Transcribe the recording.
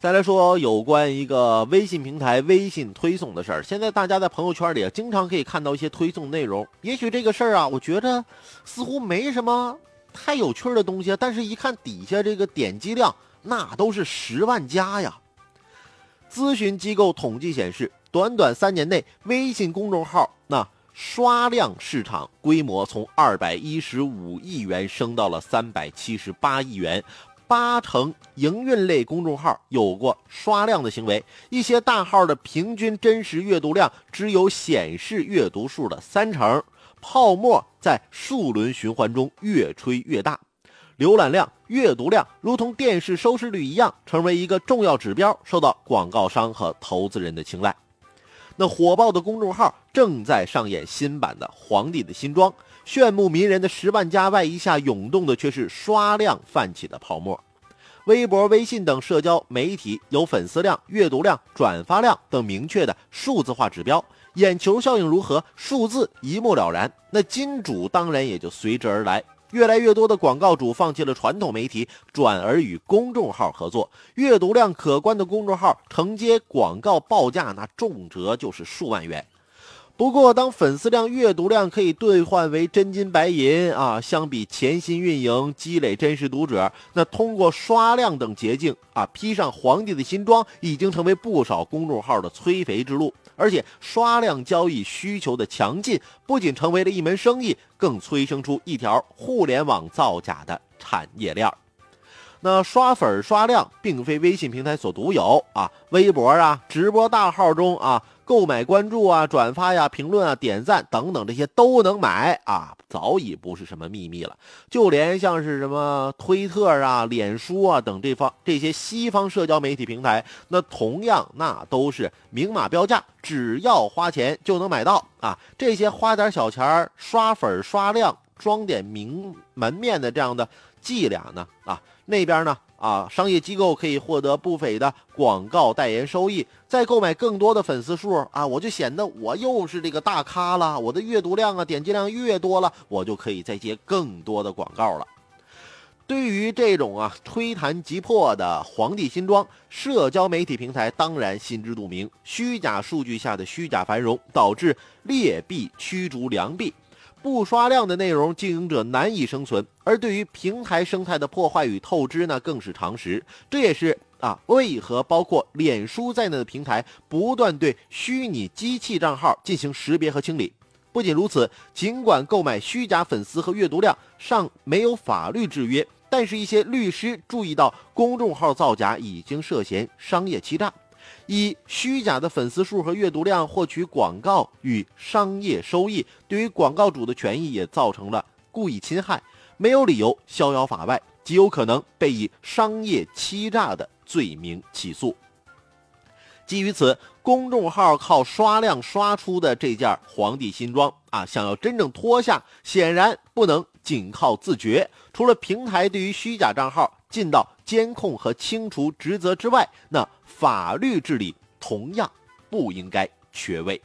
再来说有关一个微信平台微信推送的事儿，现在大家在朋友圈里经常可以看到一些推送内容。也许这个事儿啊，我觉得似乎没什么太有趣的东西，但是一看底下这个点击量，那都是十万加呀。咨询机构统计显示，短短三年内，微信公众号那刷量市场规模从二百一十五亿元升到了三百七十八亿元。八成营运类公众号有过刷量的行为，一些大号的平均真实阅读量只有显示阅读数的三成，泡沫在数轮循环中越吹越大。浏览量、阅读量如同电视收视率一样，成为一个重要指标，受到广告商和投资人的青睐。那火爆的公众号正在上演新版的《皇帝的新装》。炫目迷人的十万加外衣下涌动的却是刷量泛起的泡沫。微博、微信等社交媒体有粉丝量、阅读量、转发量等明确的数字化指标，眼球效应如何，数字一目了然。那金主当然也就随之而来。越来越多的广告主放弃了传统媒体，转而与公众号合作。阅读量可观的公众号承接广告报价，那重则就是数万元。不过，当粉丝量、阅读量可以兑换为真金白银啊，相比潜心运营、积累真实读者，那通过刷量等捷径啊，披上皇帝的新装，已经成为不少公众号的催肥之路。而且，刷量交易需求的强劲，不仅成为了一门生意，更催生出一条互联网造假的产业链。那刷粉、刷量，并非微信平台所独有啊，微博啊、直播大号中啊。购买关注啊、转发呀、评论啊、点赞等等，这些都能买啊，早已不是什么秘密了。就连像是什么推特啊、脸书啊等这方这些西方社交媒体平台，那同样那都是明码标价，只要花钱就能买到啊。这些花点小钱儿刷粉、刷量、装点名门面的这样的伎俩呢，啊，那边呢？啊，商业机构可以获得不菲的广告代言收益，再购买更多的粉丝数啊，我就显得我又是这个大咖了。我的阅读量啊、点击量越多了，我就可以再接更多的广告了。对于这种啊吹弹即破的皇帝新装，社交媒体平台当然心知肚明。虚假数据下的虚假繁荣，导致劣币驱逐良币。不刷量的内容经营者难以生存，而对于平台生态的破坏与透支呢，更是常识。这也是啊，为何包括脸书在内的平台不断对虚拟机器账号进行识别和清理。不仅如此，尽管购买虚假粉丝和阅读量尚没有法律制约，但是一些律师注意到公众号造假已经涉嫌商业欺诈。以虚假的粉丝数和阅读量获取广告与商业收益，对于广告主的权益也造成了故意侵害，没有理由逍遥法外，极有可能被以商业欺诈的罪名起诉。基于此，公众号靠刷量刷出的这件皇帝新装啊，想要真正脱下，显然不能仅靠自觉。除了平台对于虚假账号尽到监控和清除职责之外，那法律治理同样不应该缺位。